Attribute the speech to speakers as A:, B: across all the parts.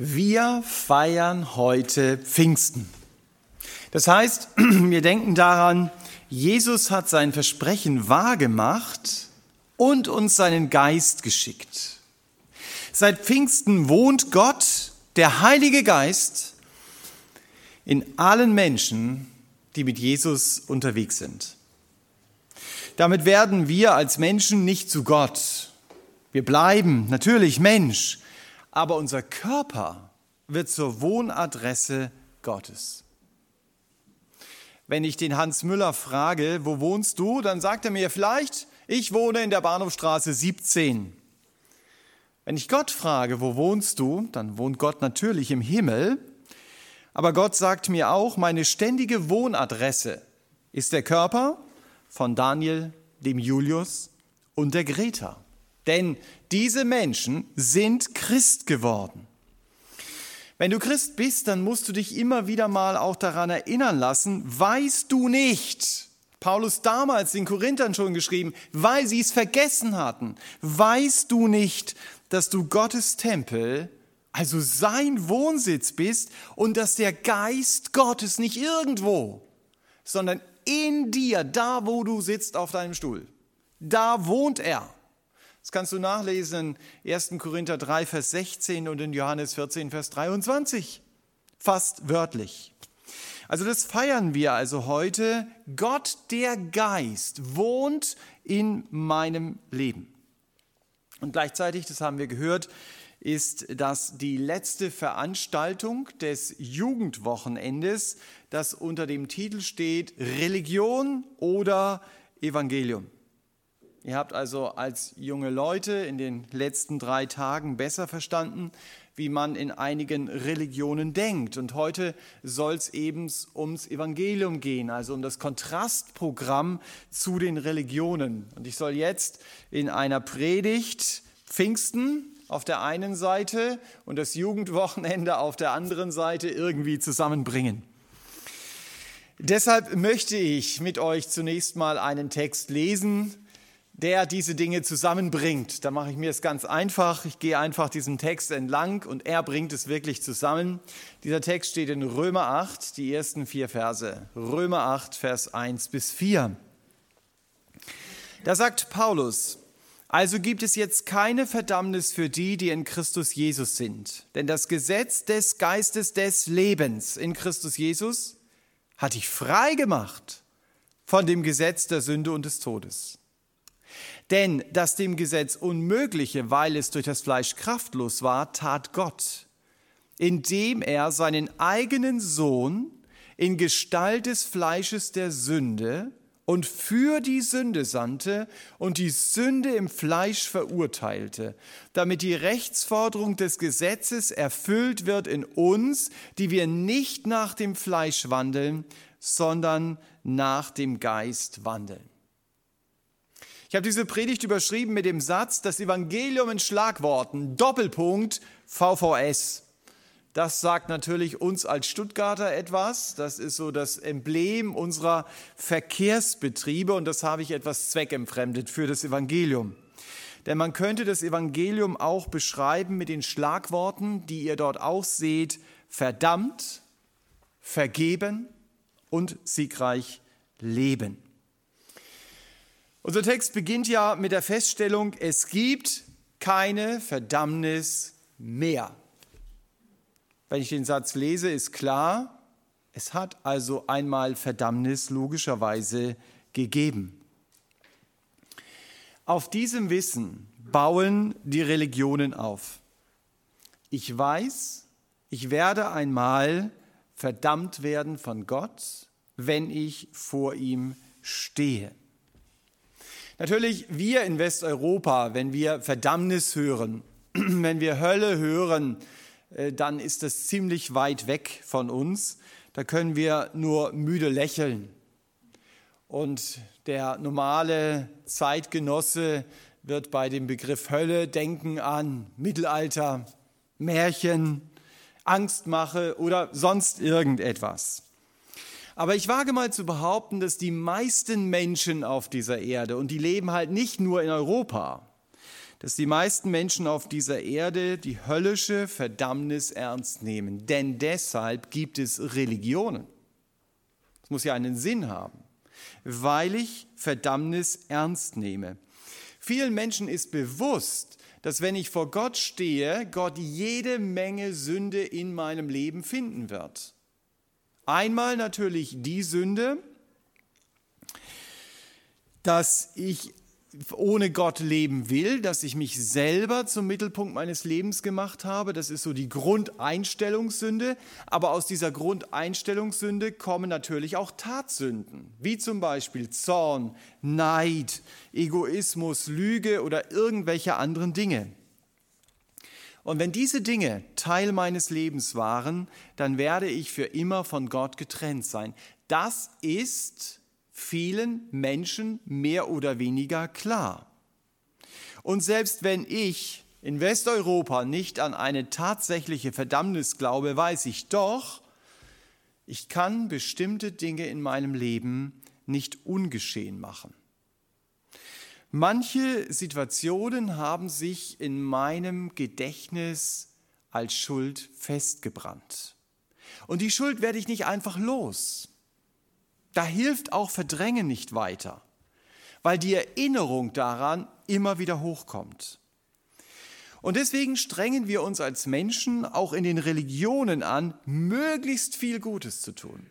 A: Wir feiern heute Pfingsten. Das heißt, wir denken daran, Jesus hat sein Versprechen wahrgemacht und uns seinen Geist geschickt. Seit Pfingsten wohnt Gott, der Heilige Geist, in allen Menschen, die mit Jesus unterwegs sind. Damit werden wir als Menschen nicht zu Gott. Wir bleiben natürlich Mensch, aber unser Körper wird zur Wohnadresse Gottes. Wenn ich den Hans Müller frage, wo wohnst du, dann sagt er mir vielleicht, ich wohne in der Bahnhofstraße 17. Wenn ich Gott frage, wo wohnst du, dann wohnt Gott natürlich im Himmel, aber Gott sagt mir auch, meine ständige Wohnadresse ist der Körper von Daniel, dem Julius und der Greta. Denn diese Menschen sind Christ geworden. Wenn du Christ bist, dann musst du dich immer wieder mal auch daran erinnern lassen, weißt du nicht, Paulus damals den Korinthern schon geschrieben, weil sie es vergessen hatten, weißt du nicht, dass du Gottes Tempel, also sein Wohnsitz bist und dass der Geist Gottes nicht irgendwo, sondern in dir, da wo du sitzt auf deinem Stuhl, da wohnt er. Das kannst du nachlesen in 1. Korinther 3, Vers 16 und in Johannes 14, Vers 23. Fast wörtlich. Also das feiern wir also heute. Gott, der Geist, wohnt in meinem Leben. Und gleichzeitig, das haben wir gehört, ist das die letzte Veranstaltung des Jugendwochenendes, das unter dem Titel steht Religion oder Evangelium. Ihr habt also als junge Leute in den letzten drei Tagen besser verstanden, wie man in einigen Religionen denkt. Und heute soll es eben ums Evangelium gehen, also um das Kontrastprogramm zu den Religionen. Und ich soll jetzt in einer Predigt Pfingsten auf der einen Seite und das Jugendwochenende auf der anderen Seite irgendwie zusammenbringen. Deshalb möchte ich mit euch zunächst mal einen Text lesen, der diese Dinge zusammenbringt. Da mache ich mir es ganz einfach. Ich gehe einfach diesen Text entlang und er bringt es wirklich zusammen. Dieser Text steht in Römer 8, die ersten vier Verse. Römer 8, Vers 1 bis 4. Da sagt Paulus, also gibt es jetzt keine Verdammnis für die, die in Christus Jesus sind. Denn das Gesetz des Geistes des Lebens in Christus Jesus hat dich frei gemacht von dem Gesetz der Sünde und des Todes. Denn das dem Gesetz Unmögliche, weil es durch das Fleisch kraftlos war, tat Gott, indem er seinen eigenen Sohn in Gestalt des Fleisches der Sünde und für die Sünde sandte und die Sünde im Fleisch verurteilte, damit die Rechtsforderung des Gesetzes erfüllt wird in uns, die wir nicht nach dem Fleisch wandeln, sondern nach dem Geist wandeln. Ich habe diese Predigt überschrieben mit dem Satz, das Evangelium in Schlagworten, Doppelpunkt VVS. Das sagt natürlich uns als Stuttgarter etwas. Das ist so das Emblem unserer Verkehrsbetriebe und das habe ich etwas zweckentfremdet für das Evangelium. Denn man könnte das Evangelium auch beschreiben mit den Schlagworten, die ihr dort auch seht, verdammt, vergeben und siegreich leben. Unser Text beginnt ja mit der Feststellung, es gibt keine Verdammnis mehr. Wenn ich den Satz lese, ist klar, es hat also einmal Verdammnis logischerweise gegeben. Auf diesem Wissen bauen die Religionen auf. Ich weiß, ich werde einmal verdammt werden von Gott, wenn ich vor ihm stehe. Natürlich, wir in Westeuropa, wenn wir Verdammnis hören, wenn wir Hölle hören, äh, dann ist das ziemlich weit weg von uns. Da können wir nur müde lächeln. Und der normale Zeitgenosse wird bei dem Begriff Hölle denken an Mittelalter, Märchen, Angstmache oder sonst irgendetwas. Aber ich wage mal zu behaupten, dass die meisten Menschen auf dieser Erde, und die leben halt nicht nur in Europa, dass die meisten Menschen auf dieser Erde die höllische Verdammnis ernst nehmen. Denn deshalb gibt es Religionen. Es muss ja einen Sinn haben, weil ich Verdammnis ernst nehme. Vielen Menschen ist bewusst, dass wenn ich vor Gott stehe, Gott jede Menge Sünde in meinem Leben finden wird. Einmal natürlich die Sünde, dass ich ohne Gott leben will, dass ich mich selber zum Mittelpunkt meines Lebens gemacht habe. Das ist so die Grundeinstellungssünde. Aber aus dieser Grundeinstellungssünde kommen natürlich auch Tatsünden, wie zum Beispiel Zorn, Neid, Egoismus, Lüge oder irgendwelche anderen Dinge. Und wenn diese Dinge Teil meines Lebens waren, dann werde ich für immer von Gott getrennt sein. Das ist vielen Menschen mehr oder weniger klar. Und selbst wenn ich in Westeuropa nicht an eine tatsächliche Verdammnis glaube, weiß ich doch, ich kann bestimmte Dinge in meinem Leben nicht ungeschehen machen. Manche Situationen haben sich in meinem Gedächtnis als Schuld festgebrannt. Und die Schuld werde ich nicht einfach los. Da hilft auch Verdrängen nicht weiter, weil die Erinnerung daran immer wieder hochkommt. Und deswegen strengen wir uns als Menschen auch in den Religionen an, möglichst viel Gutes zu tun,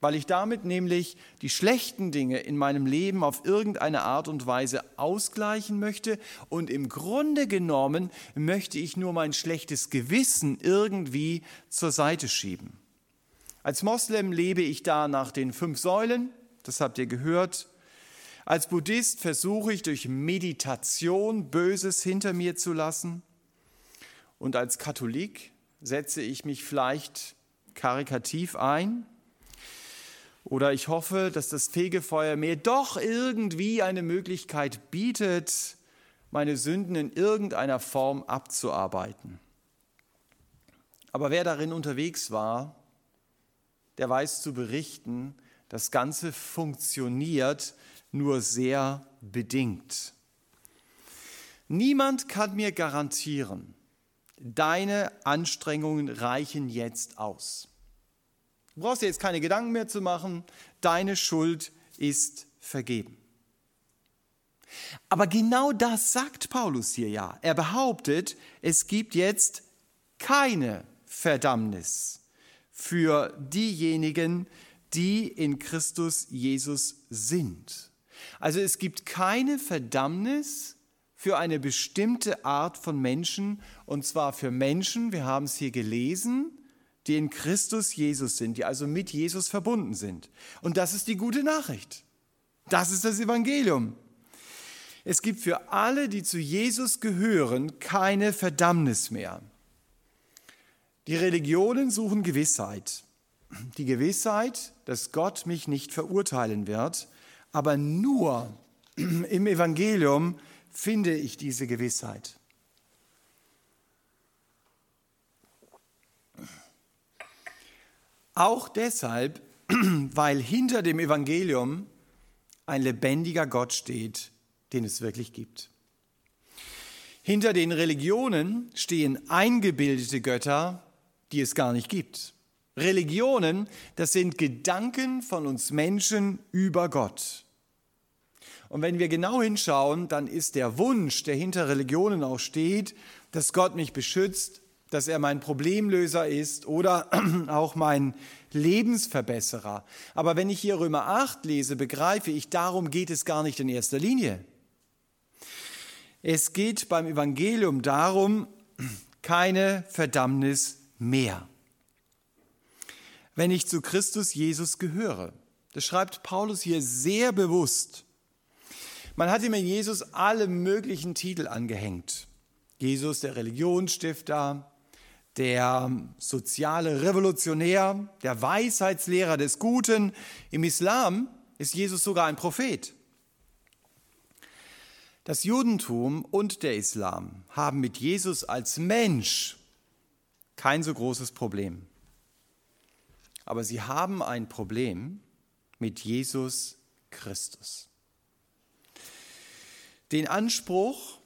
A: weil ich damit nämlich die schlechten Dinge in meinem Leben auf irgendeine Art und Weise ausgleichen möchte und im Grunde genommen möchte ich nur mein schlechtes Gewissen irgendwie zur Seite schieben. Als Moslem lebe ich da nach den fünf Säulen, das habt ihr gehört. Als Buddhist versuche ich durch Meditation Böses hinter mir zu lassen. Und als Katholik setze ich mich vielleicht karikativ ein. Oder ich hoffe, dass das Fegefeuer mir doch irgendwie eine Möglichkeit bietet, meine Sünden in irgendeiner Form abzuarbeiten. Aber wer darin unterwegs war, der weiß zu berichten, das Ganze funktioniert nur sehr bedingt. Niemand kann mir garantieren, deine Anstrengungen reichen jetzt aus. Du brauchst dir jetzt keine Gedanken mehr zu machen, deine Schuld ist vergeben. Aber genau das sagt Paulus hier ja. Er behauptet, es gibt jetzt keine Verdammnis für diejenigen, die in Christus Jesus sind. Also es gibt keine Verdammnis für eine bestimmte Art von Menschen, und zwar für Menschen, wir haben es hier gelesen, die in Christus Jesus sind, die also mit Jesus verbunden sind. Und das ist die gute Nachricht. Das ist das Evangelium. Es gibt für alle, die zu Jesus gehören, keine Verdammnis mehr. Die Religionen suchen Gewissheit. Die Gewissheit, dass Gott mich nicht verurteilen wird, aber nur im Evangelium finde ich diese Gewissheit. Auch deshalb, weil hinter dem Evangelium ein lebendiger Gott steht, den es wirklich gibt. Hinter den Religionen stehen eingebildete Götter, die es gar nicht gibt. Religionen, das sind Gedanken von uns Menschen über Gott. Und wenn wir genau hinschauen, dann ist der Wunsch, der hinter Religionen auch steht, dass Gott mich beschützt, dass er mein Problemlöser ist oder auch mein Lebensverbesserer. Aber wenn ich hier Römer 8 lese, begreife ich, darum geht es gar nicht in erster Linie. Es geht beim Evangelium darum, keine Verdammnis mehr. Wenn ich zu Christus Jesus gehöre, das schreibt Paulus hier sehr bewusst. Man hat ihm in Jesus alle möglichen Titel angehängt. Jesus, der Religionsstifter, der soziale Revolutionär, der Weisheitslehrer des Guten. Im Islam ist Jesus sogar ein Prophet. Das Judentum und der Islam haben mit Jesus als Mensch kein so großes Problem. Aber sie haben ein Problem mit Jesus Christus. Den Anspruch,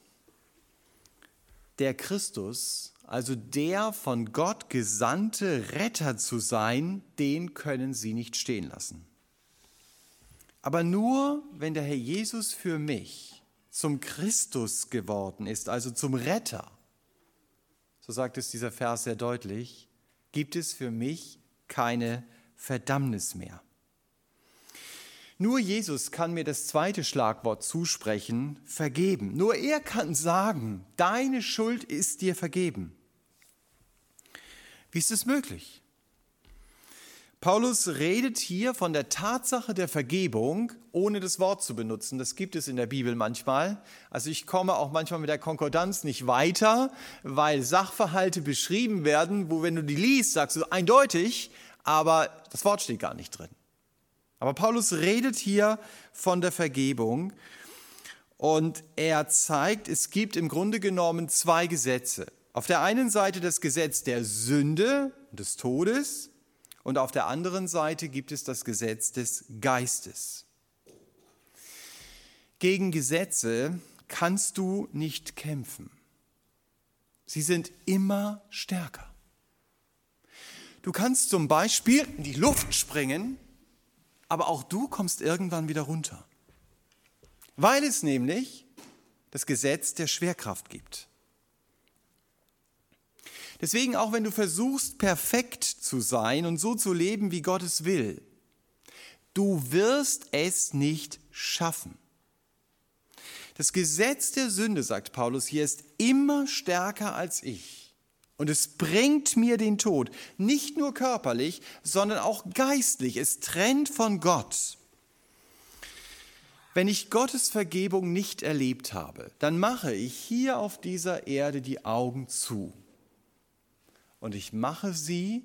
A: der Christus, also der von Gott gesandte Retter zu sein, den können sie nicht stehen lassen. Aber nur, wenn der Herr Jesus für mich zum Christus geworden ist, also zum Retter, so sagt es dieser Vers sehr deutlich, gibt es für mich keine Verdammnis mehr. Nur Jesus kann mir das zweite Schlagwort zusprechen, vergeben. Nur er kann sagen, deine Schuld ist dir vergeben. Wie ist es möglich? Paulus redet hier von der Tatsache der Vergebung, ohne das Wort zu benutzen. Das gibt es in der Bibel manchmal. Also ich komme auch manchmal mit der Konkordanz nicht weiter, weil Sachverhalte beschrieben werden, wo wenn du die liest, sagst du eindeutig, aber das Wort steht gar nicht drin. Aber Paulus redet hier von der Vergebung und er zeigt, es gibt im Grunde genommen zwei Gesetze. Auf der einen Seite das Gesetz der Sünde, des Todes und auf der anderen Seite gibt es das Gesetz des Geistes. Gegen Gesetze kannst du nicht kämpfen. Sie sind immer stärker. Du kannst zum Beispiel in die Luft springen aber auch du kommst irgendwann wieder runter. Weil es nämlich das Gesetz der Schwerkraft gibt. Deswegen, auch wenn du versuchst, perfekt zu sein und so zu leben, wie Gott es will, du wirst es nicht schaffen. Das Gesetz der Sünde, sagt Paulus hier, ist immer stärker als ich. Und es bringt mir den Tod, nicht nur körperlich, sondern auch geistlich. Es trennt von Gott. Wenn ich Gottes Vergebung nicht erlebt habe, dann mache ich hier auf dieser Erde die Augen zu. Und ich mache sie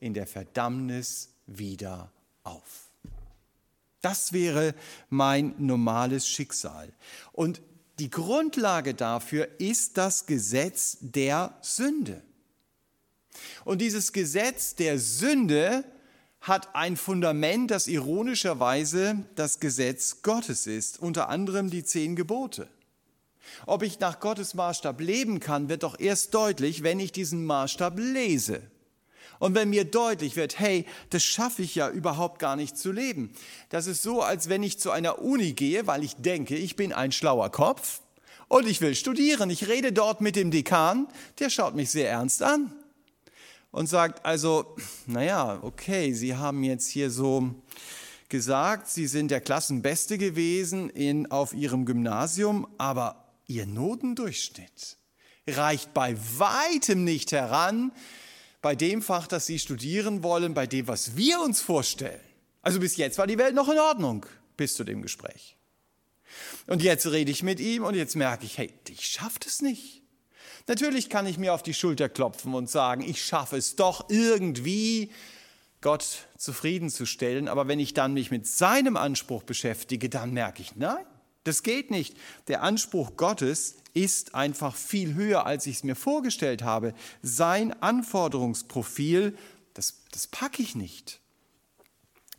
A: in der Verdammnis wieder auf. Das wäre mein normales Schicksal. Und die Grundlage dafür ist das Gesetz der Sünde. Und dieses Gesetz der Sünde hat ein Fundament, das ironischerweise das Gesetz Gottes ist, unter anderem die zehn Gebote. Ob ich nach Gottes Maßstab leben kann, wird doch erst deutlich, wenn ich diesen Maßstab lese. Und wenn mir deutlich wird, hey, das schaffe ich ja überhaupt gar nicht zu leben. Das ist so, als wenn ich zu einer Uni gehe, weil ich denke, ich bin ein schlauer Kopf und ich will studieren. Ich rede dort mit dem Dekan, der schaut mich sehr ernst an und sagt, also, naja, okay, Sie haben jetzt hier so gesagt, Sie sind der Klassenbeste gewesen in, auf Ihrem Gymnasium, aber Ihr Notendurchschnitt reicht bei weitem nicht heran bei dem Fach, das Sie studieren wollen, bei dem, was wir uns vorstellen. Also bis jetzt war die Welt noch in Ordnung, bis zu dem Gespräch. Und jetzt rede ich mit ihm und jetzt merke ich, hey, ich schaffe das nicht. Natürlich kann ich mir auf die Schulter klopfen und sagen, ich schaffe es doch irgendwie, Gott zufriedenzustellen. Aber wenn ich dann mich mit seinem Anspruch beschäftige, dann merke ich, nein, das geht nicht. Der Anspruch Gottes ist einfach viel höher, als ich es mir vorgestellt habe. Sein Anforderungsprofil, das, das packe ich nicht.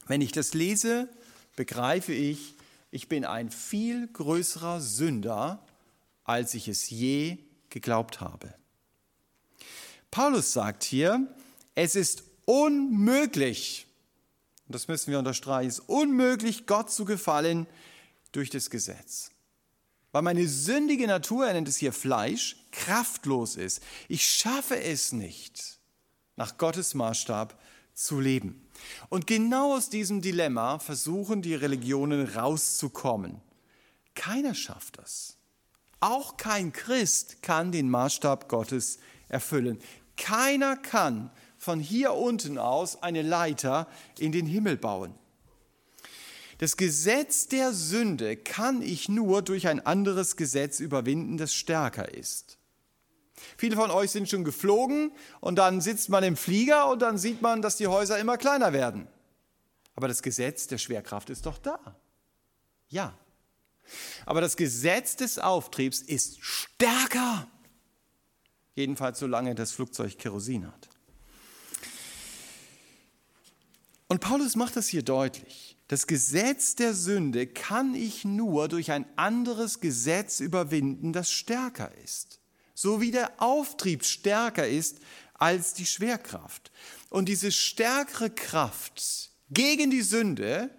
A: Wenn ich das lese, begreife ich, ich bin ein viel größerer Sünder, als ich es je geglaubt habe. Paulus sagt hier, es ist unmöglich, und das müssen wir unterstreichen, es ist unmöglich, Gott zu gefallen, durch das Gesetz. Weil meine sündige Natur, er nennt es hier Fleisch, kraftlos ist. Ich schaffe es nicht, nach Gottes Maßstab zu leben. Und genau aus diesem Dilemma versuchen die Religionen rauszukommen. Keiner schafft das. Auch kein Christ kann den Maßstab Gottes erfüllen. Keiner kann von hier unten aus eine Leiter in den Himmel bauen. Das Gesetz der Sünde kann ich nur durch ein anderes Gesetz überwinden, das stärker ist. Viele von euch sind schon geflogen und dann sitzt man im Flieger und dann sieht man, dass die Häuser immer kleiner werden. Aber das Gesetz der Schwerkraft ist doch da. Ja. Aber das Gesetz des Auftriebs ist stärker. Jedenfalls solange das Flugzeug Kerosin hat. Und Paulus macht das hier deutlich. Das Gesetz der Sünde kann ich nur durch ein anderes Gesetz überwinden, das stärker ist. so wie der Auftrieb stärker ist als die Schwerkraft. Und diese stärkere Kraft gegen die Sünde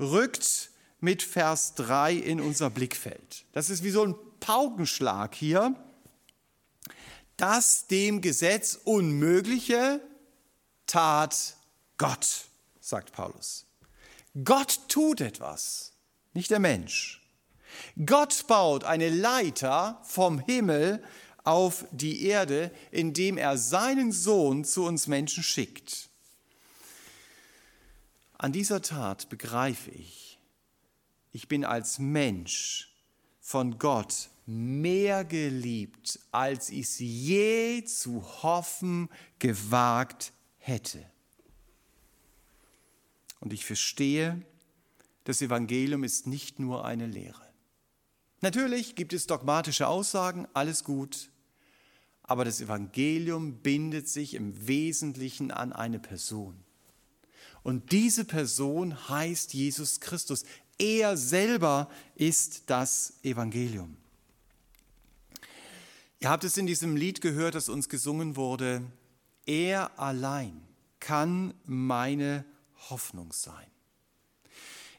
A: rückt mit Vers 3 in unser Blickfeld. Das ist wie so ein Paukenschlag hier. Das dem Gesetz Unmögliche tat Gott, sagt Paulus. Gott tut etwas, nicht der Mensch. Gott baut eine Leiter vom Himmel auf die Erde, indem er seinen Sohn zu uns Menschen schickt. An dieser Tat begreife ich, ich bin als Mensch von Gott mehr geliebt, als ich es je zu hoffen gewagt hätte. Und ich verstehe, das Evangelium ist nicht nur eine Lehre. Natürlich gibt es dogmatische Aussagen, alles gut, aber das Evangelium bindet sich im Wesentlichen an eine Person. Und diese Person heißt Jesus Christus. Er selber ist das Evangelium. Ihr habt es in diesem Lied gehört, das uns gesungen wurde. Er allein kann meine Hoffnung sein.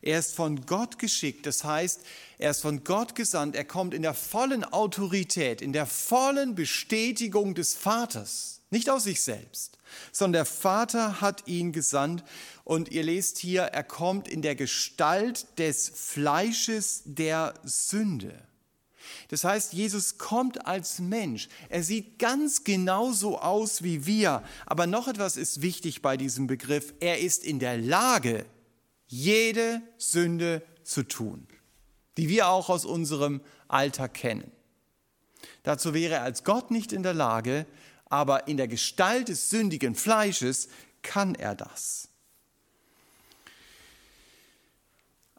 A: Er ist von Gott geschickt, das heißt, er ist von Gott gesandt, er kommt in der vollen Autorität, in der vollen Bestätigung des Vaters, nicht aus sich selbst, sondern der Vater hat ihn gesandt und ihr lest hier, er kommt in der Gestalt des Fleisches der Sünde. Das heißt, Jesus kommt als Mensch. Er sieht ganz genauso aus wie wir. Aber noch etwas ist wichtig bei diesem Begriff. Er ist in der Lage, jede Sünde zu tun, die wir auch aus unserem Alltag kennen. Dazu wäre er als Gott nicht in der Lage, aber in der Gestalt des sündigen Fleisches kann er das.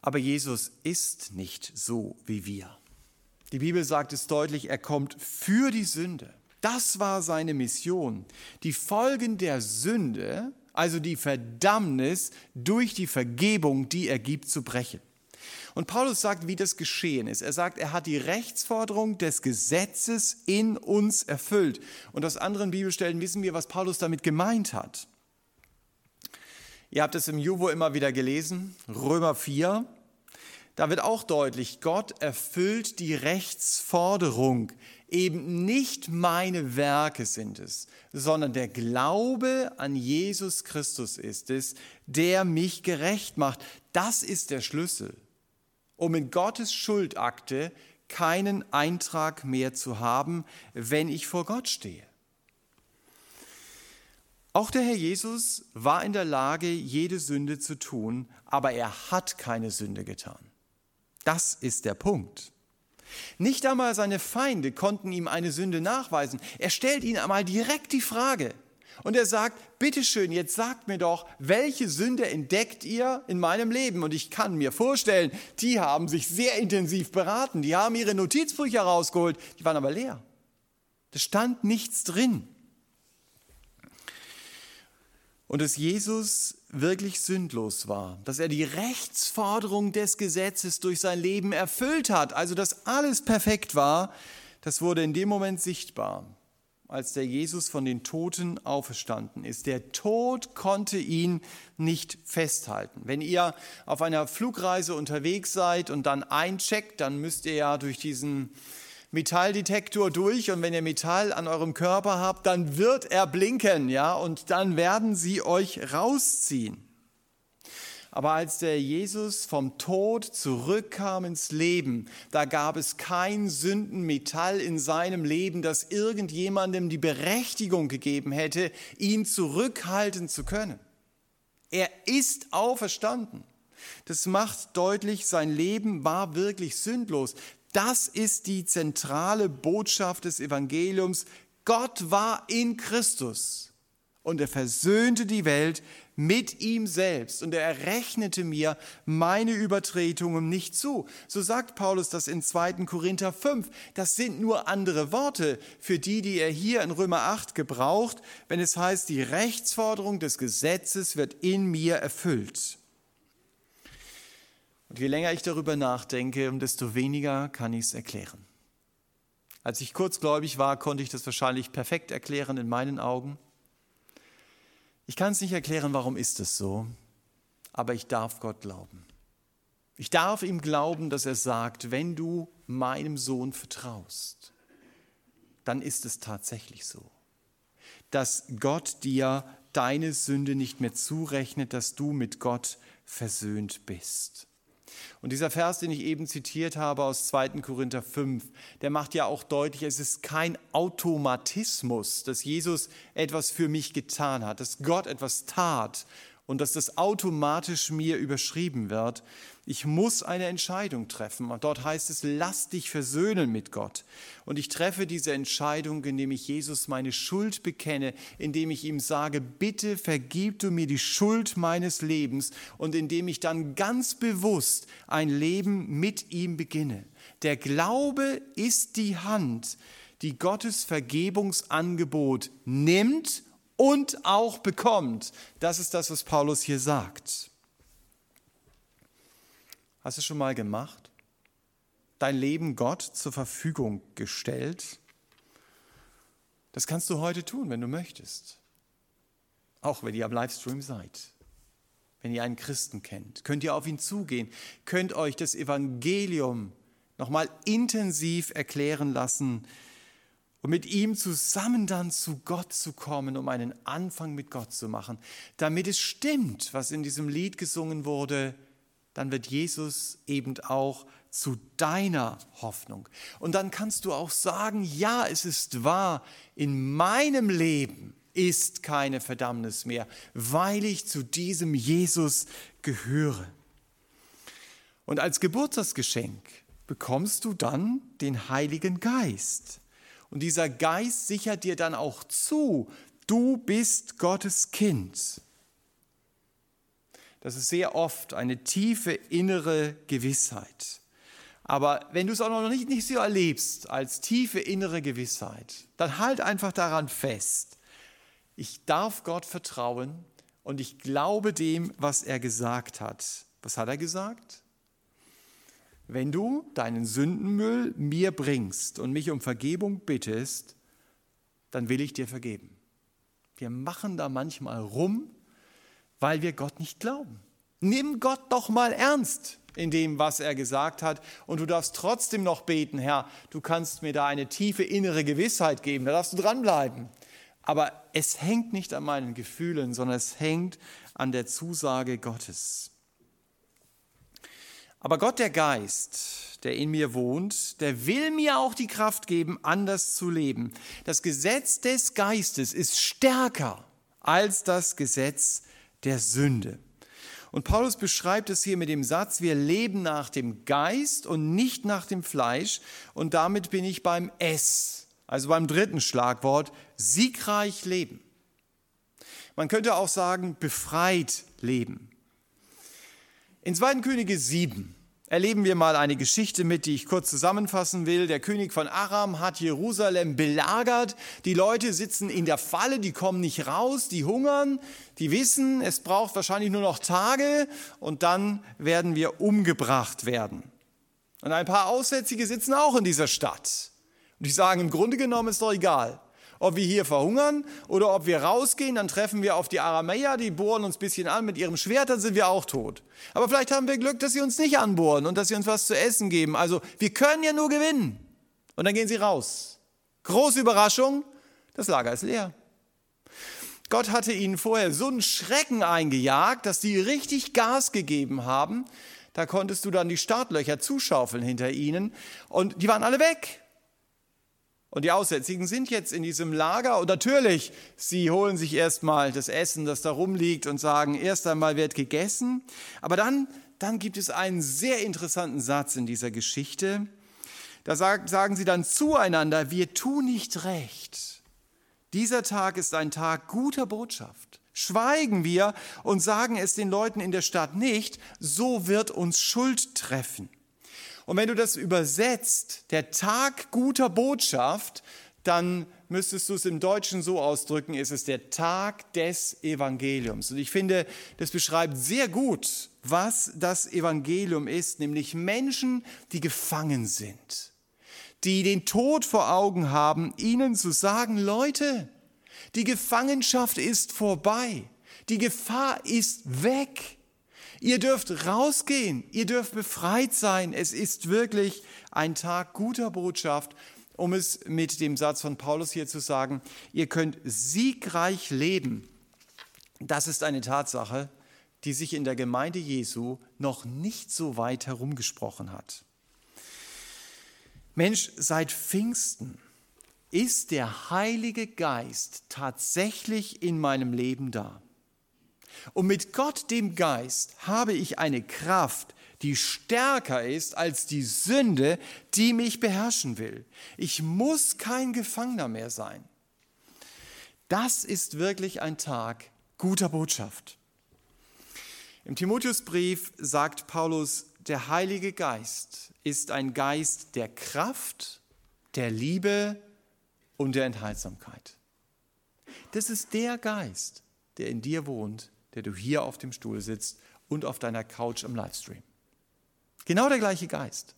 A: Aber Jesus ist nicht so wie wir. Die Bibel sagt es deutlich, er kommt für die Sünde. Das war seine Mission. Die Folgen der Sünde also die Verdammnis durch die Vergebung, die er gibt, zu brechen. Und Paulus sagt, wie das geschehen ist. Er sagt, er hat die Rechtsforderung des Gesetzes in uns erfüllt. Und aus anderen Bibelstellen wissen wir, was Paulus damit gemeint hat. Ihr habt es im Juvo immer wieder gelesen, Römer 4. Da wird auch deutlich, Gott erfüllt die Rechtsforderung eben nicht meine Werke sind es, sondern der Glaube an Jesus Christus ist es, der mich gerecht macht. Das ist der Schlüssel, um in Gottes Schuldakte keinen Eintrag mehr zu haben, wenn ich vor Gott stehe. Auch der Herr Jesus war in der Lage, jede Sünde zu tun, aber er hat keine Sünde getan. Das ist der Punkt. Nicht einmal seine Feinde konnten ihm eine Sünde nachweisen. Er stellt ihnen einmal direkt die Frage. Und er sagt, bitteschön, jetzt sagt mir doch, welche Sünde entdeckt ihr in meinem Leben? Und ich kann mir vorstellen, die haben sich sehr intensiv beraten. Die haben ihre Notizbücher rausgeholt. Die waren aber leer. Da stand nichts drin und dass Jesus wirklich sündlos war, dass er die Rechtsforderung des Gesetzes durch sein Leben erfüllt hat, also dass alles perfekt war, das wurde in dem Moment sichtbar, als der Jesus von den Toten auferstanden ist. Der Tod konnte ihn nicht festhalten. Wenn ihr auf einer Flugreise unterwegs seid und dann eincheckt, dann müsst ihr ja durch diesen Metalldetektor durch und wenn ihr Metall an eurem Körper habt, dann wird er blinken, ja, und dann werden sie euch rausziehen. Aber als der Jesus vom Tod zurückkam ins Leben, da gab es kein Sündenmetall in seinem Leben, das irgendjemandem die Berechtigung gegeben hätte, ihn zurückhalten zu können. Er ist auferstanden. Das macht deutlich, sein Leben war wirklich sündlos. Das ist die zentrale Botschaft des Evangeliums. Gott war in Christus und er versöhnte die Welt mit ihm selbst und er errechnete mir meine Übertretungen nicht zu. So sagt Paulus das in 2. Korinther 5. Das sind nur andere Worte für die, die er hier in Römer 8 gebraucht, wenn es heißt, die Rechtsforderung des Gesetzes wird in mir erfüllt. Und je länger ich darüber nachdenke, desto weniger kann ich es erklären. Als ich kurzgläubig war, konnte ich das wahrscheinlich perfekt erklären in meinen Augen. Ich kann es nicht erklären, warum ist es so, aber ich darf Gott glauben. Ich darf ihm glauben, dass er sagt, wenn du meinem Sohn vertraust, dann ist es tatsächlich so, dass Gott dir deine Sünde nicht mehr zurechnet, dass du mit Gott versöhnt bist. Und dieser Vers, den ich eben zitiert habe aus 2. Korinther 5, der macht ja auch deutlich, es ist kein Automatismus, dass Jesus etwas für mich getan hat, dass Gott etwas tat und dass das automatisch mir überschrieben wird. Ich muss eine Entscheidung treffen. Und dort heißt es, lass dich versöhnen mit Gott. Und ich treffe diese Entscheidung, indem ich Jesus meine Schuld bekenne, indem ich ihm sage, bitte vergib du mir die Schuld meines Lebens und indem ich dann ganz bewusst ein Leben mit ihm beginne. Der Glaube ist die Hand, die Gottes Vergebungsangebot nimmt und auch bekommt. Das ist das, was Paulus hier sagt. Hast du schon mal gemacht? Dein Leben Gott zur Verfügung gestellt? Das kannst du heute tun, wenn du möchtest. Auch wenn ihr am Livestream seid. Wenn ihr einen Christen kennt, könnt ihr auf ihn zugehen, könnt euch das Evangelium nochmal intensiv erklären lassen, und mit ihm zusammen dann zu Gott zu kommen, um einen Anfang mit Gott zu machen, damit es stimmt, was in diesem Lied gesungen wurde, dann wird Jesus eben auch zu deiner Hoffnung. Und dann kannst du auch sagen, ja, es ist wahr, in meinem Leben ist keine Verdammnis mehr, weil ich zu diesem Jesus gehöre. Und als Geburtstagsgeschenk bekommst du dann den Heiligen Geist. Und dieser Geist sichert dir dann auch zu, du bist Gottes Kind. Das ist sehr oft eine tiefe innere Gewissheit. Aber wenn du es auch noch nicht, nicht so erlebst als tiefe innere Gewissheit, dann halt einfach daran fest. Ich darf Gott vertrauen und ich glaube dem, was er gesagt hat. Was hat er gesagt? Wenn du deinen Sündenmüll mir bringst und mich um Vergebung bittest, dann will ich dir vergeben. Wir machen da manchmal rum, weil wir Gott nicht glauben. Nimm Gott doch mal ernst in dem, was er gesagt hat. Und du darfst trotzdem noch beten, Herr, du kannst mir da eine tiefe innere Gewissheit geben. Da darfst du dranbleiben. Aber es hängt nicht an meinen Gefühlen, sondern es hängt an der Zusage Gottes. Aber Gott der Geist, der in mir wohnt, der will mir auch die Kraft geben, anders zu leben. Das Gesetz des Geistes ist stärker als das Gesetz der Sünde. Und Paulus beschreibt es hier mit dem Satz, wir leben nach dem Geist und nicht nach dem Fleisch. Und damit bin ich beim S, also beim dritten Schlagwort, siegreich leben. Man könnte auch sagen, befreit leben. In 2. Könige 7 erleben wir mal eine Geschichte mit, die ich kurz zusammenfassen will. Der König von Aram hat Jerusalem belagert. Die Leute sitzen in der Falle, die kommen nicht raus, die hungern, die wissen, es braucht wahrscheinlich nur noch Tage und dann werden wir umgebracht werden. Und ein paar Aussätzige sitzen auch in dieser Stadt. Und die sagen, im Grunde genommen ist doch egal. Ob wir hier verhungern oder ob wir rausgehen, dann treffen wir auf die Aramäer, die bohren uns ein bisschen an mit ihrem Schwert, dann sind wir auch tot. Aber vielleicht haben wir Glück, dass sie uns nicht anbohren und dass sie uns was zu essen geben. Also wir können ja nur gewinnen. Und dann gehen sie raus. Große Überraschung, das Lager ist leer. Gott hatte ihnen vorher so einen Schrecken eingejagt, dass die richtig Gas gegeben haben. Da konntest du dann die Startlöcher zuschaufeln hinter ihnen und die waren alle weg. Und die Aussätzigen sind jetzt in diesem Lager und natürlich, sie holen sich erstmal das Essen, das da rumliegt und sagen, erst einmal wird gegessen. Aber dann, dann gibt es einen sehr interessanten Satz in dieser Geschichte. Da sagen sie dann zueinander, wir tun nicht recht. Dieser Tag ist ein Tag guter Botschaft. Schweigen wir und sagen es den Leuten in der Stadt nicht, so wird uns Schuld treffen. Und wenn du das übersetzt, der Tag guter Botschaft, dann müsstest du es im Deutschen so ausdrücken, ist es der Tag des Evangeliums. Und ich finde, das beschreibt sehr gut, was das Evangelium ist, nämlich Menschen, die gefangen sind, die den Tod vor Augen haben, ihnen zu sagen, Leute, die Gefangenschaft ist vorbei, die Gefahr ist weg. Ihr dürft rausgehen, ihr dürft befreit sein. Es ist wirklich ein Tag guter Botschaft, um es mit dem Satz von Paulus hier zu sagen, ihr könnt siegreich leben. Das ist eine Tatsache, die sich in der Gemeinde Jesu noch nicht so weit herumgesprochen hat. Mensch, seit Pfingsten ist der Heilige Geist tatsächlich in meinem Leben da. Und mit Gott, dem Geist, habe ich eine Kraft, die stärker ist als die Sünde, die mich beherrschen will. Ich muss kein Gefangener mehr sein. Das ist wirklich ein Tag guter Botschaft. Im Timotheusbrief sagt Paulus, der Heilige Geist ist ein Geist der Kraft, der Liebe und der Enthaltsamkeit. Das ist der Geist, der in dir wohnt, der du hier auf dem Stuhl sitzt und auf deiner Couch im Livestream. Genau der gleiche Geist.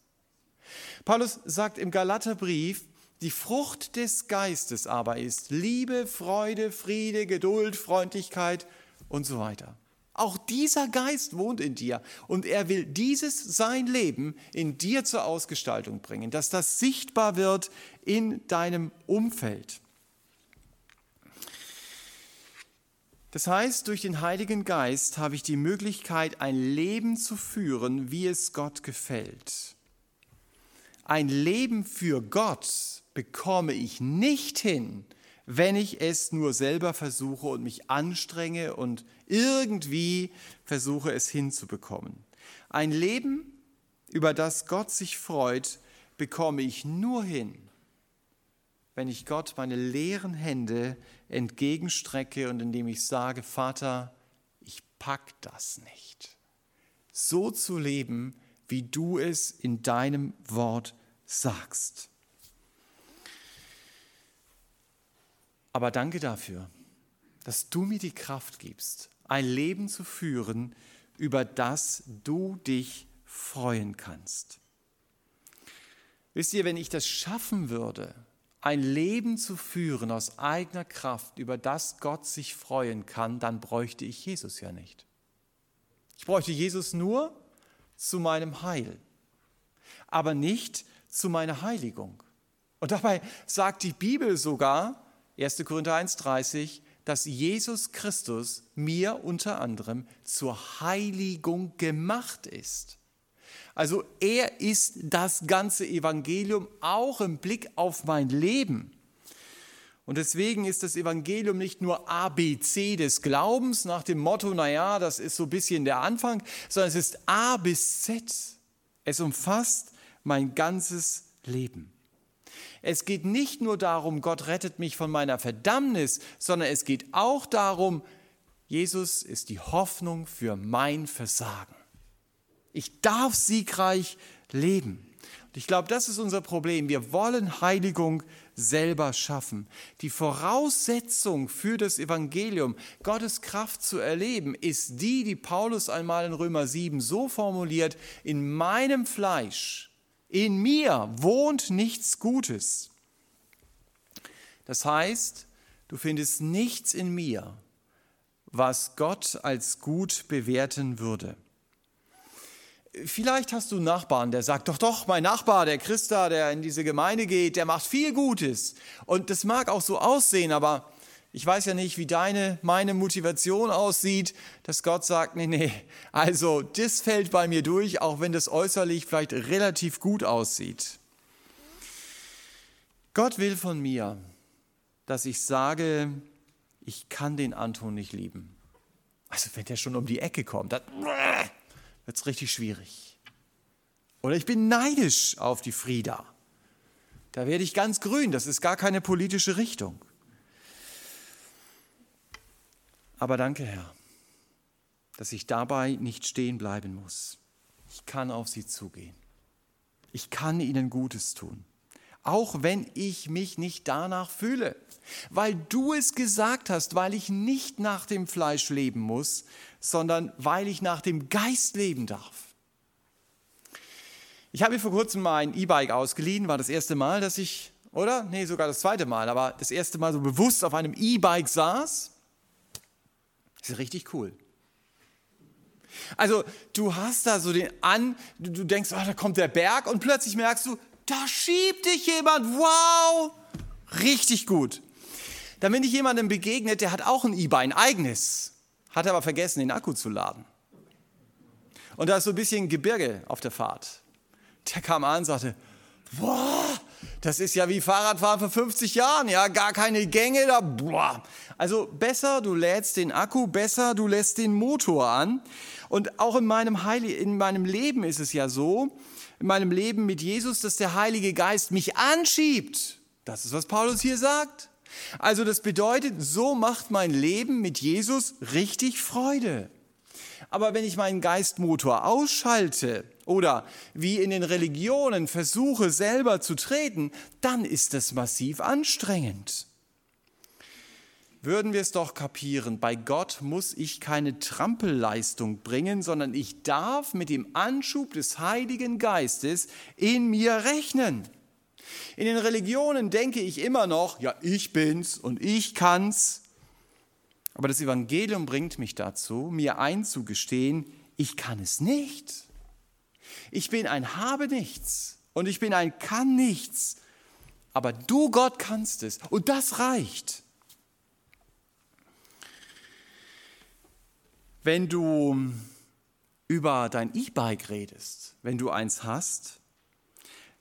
A: Paulus sagt im Galaterbrief, die Frucht des Geistes aber ist Liebe, Freude, Friede, Geduld, Freundlichkeit und so weiter. Auch dieser Geist wohnt in dir und er will dieses sein Leben in dir zur Ausgestaltung bringen, dass das sichtbar wird in deinem Umfeld. Das heißt, durch den Heiligen Geist habe ich die Möglichkeit, ein Leben zu führen, wie es Gott gefällt. Ein Leben für Gott bekomme ich nicht hin, wenn ich es nur selber versuche und mich anstrenge und irgendwie versuche es hinzubekommen. Ein Leben, über das Gott sich freut, bekomme ich nur hin, wenn ich Gott meine leeren Hände entgegenstrecke und indem ich sage, Vater, ich pack das nicht. So zu leben, wie du es in deinem Wort sagst. Aber danke dafür, dass du mir die Kraft gibst, ein Leben zu führen, über das du dich freuen kannst. Wisst ihr, wenn ich das schaffen würde, ein Leben zu führen aus eigener Kraft, über das Gott sich freuen kann, dann bräuchte ich Jesus ja nicht. Ich bräuchte Jesus nur zu meinem Heil, aber nicht zu meiner Heiligung. Und dabei sagt die Bibel sogar, 1. Korinther 1.30, dass Jesus Christus mir unter anderem zur Heiligung gemacht ist. Also er ist das ganze Evangelium auch im Blick auf mein Leben. Und deswegen ist das Evangelium nicht nur ABC des Glaubens nach dem Motto, naja, das ist so ein bisschen der Anfang, sondern es ist A bis Z. Es umfasst mein ganzes Leben. Es geht nicht nur darum, Gott rettet mich von meiner Verdammnis, sondern es geht auch darum, Jesus ist die Hoffnung für mein Versagen. Ich darf siegreich leben. Und ich glaube, das ist unser Problem. Wir wollen Heiligung selber schaffen. Die Voraussetzung für das Evangelium, Gottes Kraft zu erleben, ist die, die Paulus einmal in Römer 7 so formuliert, in meinem Fleisch, in mir wohnt nichts Gutes. Das heißt, du findest nichts in mir, was Gott als gut bewerten würde. Vielleicht hast du einen Nachbarn, der sagt, doch, doch, mein Nachbar, der Christa, der in diese Gemeinde geht, der macht viel Gutes. Und das mag auch so aussehen, aber ich weiß ja nicht, wie deine, meine Motivation aussieht, dass Gott sagt, nee, nee, also das fällt bei mir durch, auch wenn das äußerlich vielleicht relativ gut aussieht. Gott will von mir, dass ich sage, ich kann den Anton nicht lieben. Also wenn der schon um die Ecke kommt, dann wird es richtig schwierig. Oder ich bin neidisch auf die Frieda. Da werde ich ganz grün, das ist gar keine politische Richtung. Aber danke, Herr, dass ich dabei nicht stehen bleiben muss. Ich kann auf sie zugehen. Ich kann ihnen Gutes tun, auch wenn ich mich nicht danach fühle, weil du es gesagt hast, weil ich nicht nach dem Fleisch leben muss, sondern weil ich nach dem Geist leben darf. Ich habe mir vor kurzem mein E-Bike ausgeliehen, war das erste Mal, dass ich, oder? Nee, sogar das zweite Mal, aber das erste Mal so bewusst auf einem E-Bike saß. Das ist richtig cool. Also du hast da so den An, du, du denkst, oh, da kommt der Berg und plötzlich merkst du, da schiebt dich jemand, wow, richtig gut. Dann bin ich jemandem begegnet, der hat auch ein E-Bike, ein eigenes, hat aber vergessen, den Akku zu laden. Und da ist so ein bisschen Gebirge auf der Fahrt. Der kam an und sagte, boah, das ist ja wie Fahrradfahren vor 50 Jahren, ja, gar keine Gänge da, boah. Also besser, du lädst den Akku, besser, du lässt den Motor an. Und auch in meinem, Heil in meinem Leben ist es ja so, in meinem Leben mit Jesus, dass der Heilige Geist mich anschiebt. Das ist, was Paulus hier sagt. Also das bedeutet, so macht mein Leben mit Jesus richtig Freude. Aber wenn ich meinen Geistmotor ausschalte oder wie in den Religionen versuche selber zu treten, dann ist das massiv anstrengend. Würden wir es doch kapieren, bei Gott muss ich keine Trampelleistung bringen, sondern ich darf mit dem Anschub des Heiligen Geistes in mir rechnen. In den Religionen denke ich immer noch, ja, ich bin's und ich kann's. Aber das Evangelium bringt mich dazu, mir einzugestehen, ich kann es nicht. Ich bin ein Habe nichts und ich bin ein Kann nichts. Aber du, Gott, kannst es und das reicht. Wenn du über dein E-Bike redest, wenn du eins hast,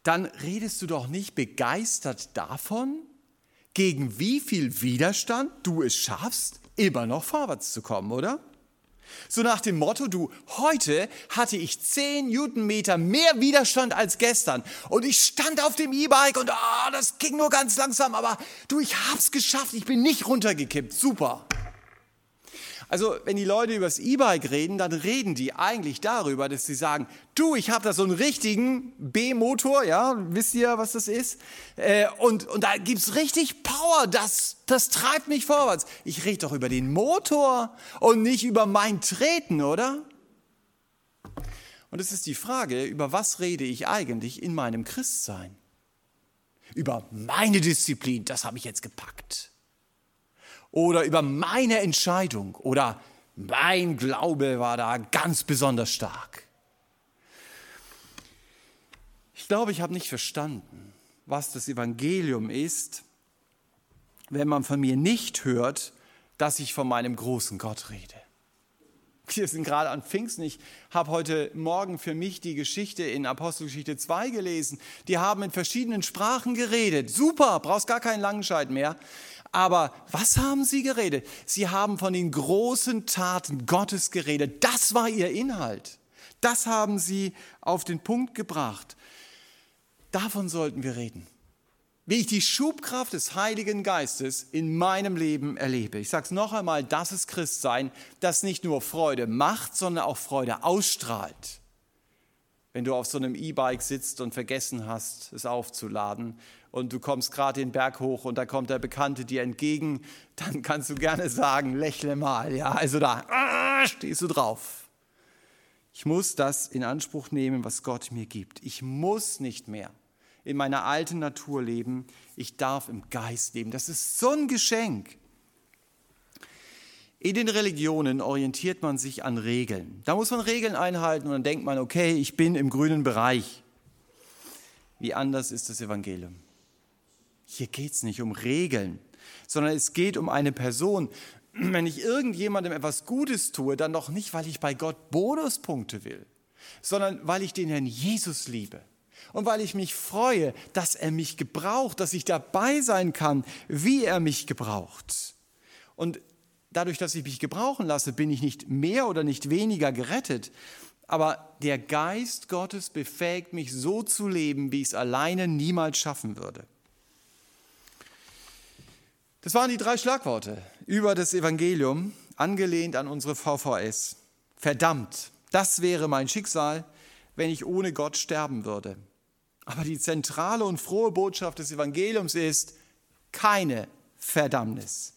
A: dann redest du doch nicht begeistert davon, gegen wie viel Widerstand du es schaffst, immer noch vorwärts zu kommen, oder? So nach dem Motto, du, heute hatte ich 10 Newtonmeter mehr Widerstand als gestern und ich stand auf dem E-Bike und ah, das ging nur ganz langsam, aber du, ich hab's geschafft, ich bin nicht runtergekippt, super. Also wenn die Leute über das E-Bike reden, dann reden die eigentlich darüber, dass sie sagen, du, ich habe da so einen richtigen B-Motor, ja, wisst ihr, was das ist? Äh, und, und da gibt's richtig Power, das, das treibt mich vorwärts. Ich rede doch über den Motor und nicht über mein Treten, oder? Und es ist die Frage, über was rede ich eigentlich in meinem Christsein? Über meine Disziplin, das habe ich jetzt gepackt oder über meine Entscheidung oder mein Glaube war da ganz besonders stark. Ich glaube, ich habe nicht verstanden, was das Evangelium ist, wenn man von mir nicht hört, dass ich von meinem großen Gott rede. Wir sind gerade an Pfingsten. Ich habe heute Morgen für mich die Geschichte in Apostelgeschichte 2 gelesen. Die haben in verschiedenen Sprachen geredet. Super, brauchst gar keinen Langenscheid mehr. Aber was haben sie geredet? Sie haben von den großen Taten Gottes geredet. Das war ihr Inhalt. Das haben sie auf den Punkt gebracht. Davon sollten wir reden. Wie ich die Schubkraft des Heiligen Geistes in meinem Leben erlebe. Ich sage es noch einmal, das ist Christsein, das nicht nur Freude macht, sondern auch Freude ausstrahlt. Wenn du auf so einem E-Bike sitzt und vergessen hast, es aufzuladen, und du kommst gerade den Berg hoch und da kommt der Bekannte dir entgegen, dann kannst du gerne sagen, lächle mal, ja, also da ah, stehst du drauf. Ich muss das in Anspruch nehmen, was Gott mir gibt. Ich muss nicht mehr in meiner alten Natur leben, ich darf im Geist leben. Das ist so ein Geschenk. In den Religionen orientiert man sich an Regeln. Da muss man Regeln einhalten und dann denkt man, okay, ich bin im grünen Bereich. Wie anders ist das Evangelium? Hier geht es nicht um Regeln, sondern es geht um eine Person. Wenn ich irgendjemandem etwas Gutes tue, dann doch nicht, weil ich bei Gott Bonuspunkte will, sondern weil ich den Herrn Jesus liebe und weil ich mich freue, dass er mich gebraucht, dass ich dabei sein kann, wie er mich gebraucht. Und dadurch, dass ich mich gebrauchen lasse, bin ich nicht mehr oder nicht weniger gerettet, aber der Geist Gottes befähigt mich so zu leben, wie ich es alleine niemals schaffen würde. Das waren die drei Schlagworte über das Evangelium, angelehnt an unsere VVS. Verdammt, das wäre mein Schicksal, wenn ich ohne Gott sterben würde. Aber die zentrale und frohe Botschaft des Evangeliums ist keine Verdammnis.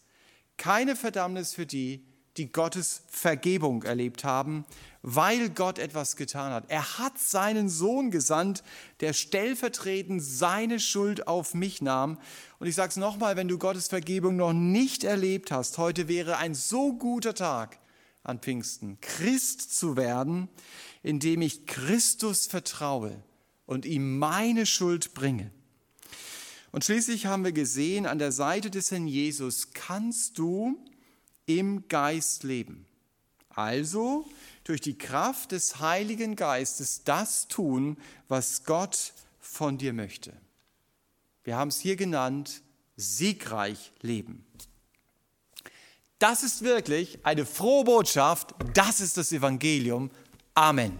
A: Keine Verdammnis für die, die Gottes Vergebung erlebt haben, weil Gott etwas getan hat. Er hat seinen Sohn gesandt, der stellvertretend seine Schuld auf mich nahm. Und ich sage es nochmal, wenn du Gottes Vergebung noch nicht erlebt hast, heute wäre ein so guter Tag an Pfingsten, Christ zu werden, indem ich Christus vertraue und ihm meine Schuld bringe. Und schließlich haben wir gesehen, an der Seite des Herrn Jesus kannst du im Geist leben. Also durch die Kraft des Heiligen Geistes das tun, was Gott von dir möchte. Wir haben es hier genannt, siegreich leben. Das ist wirklich eine frohe Botschaft, das ist das Evangelium. Amen.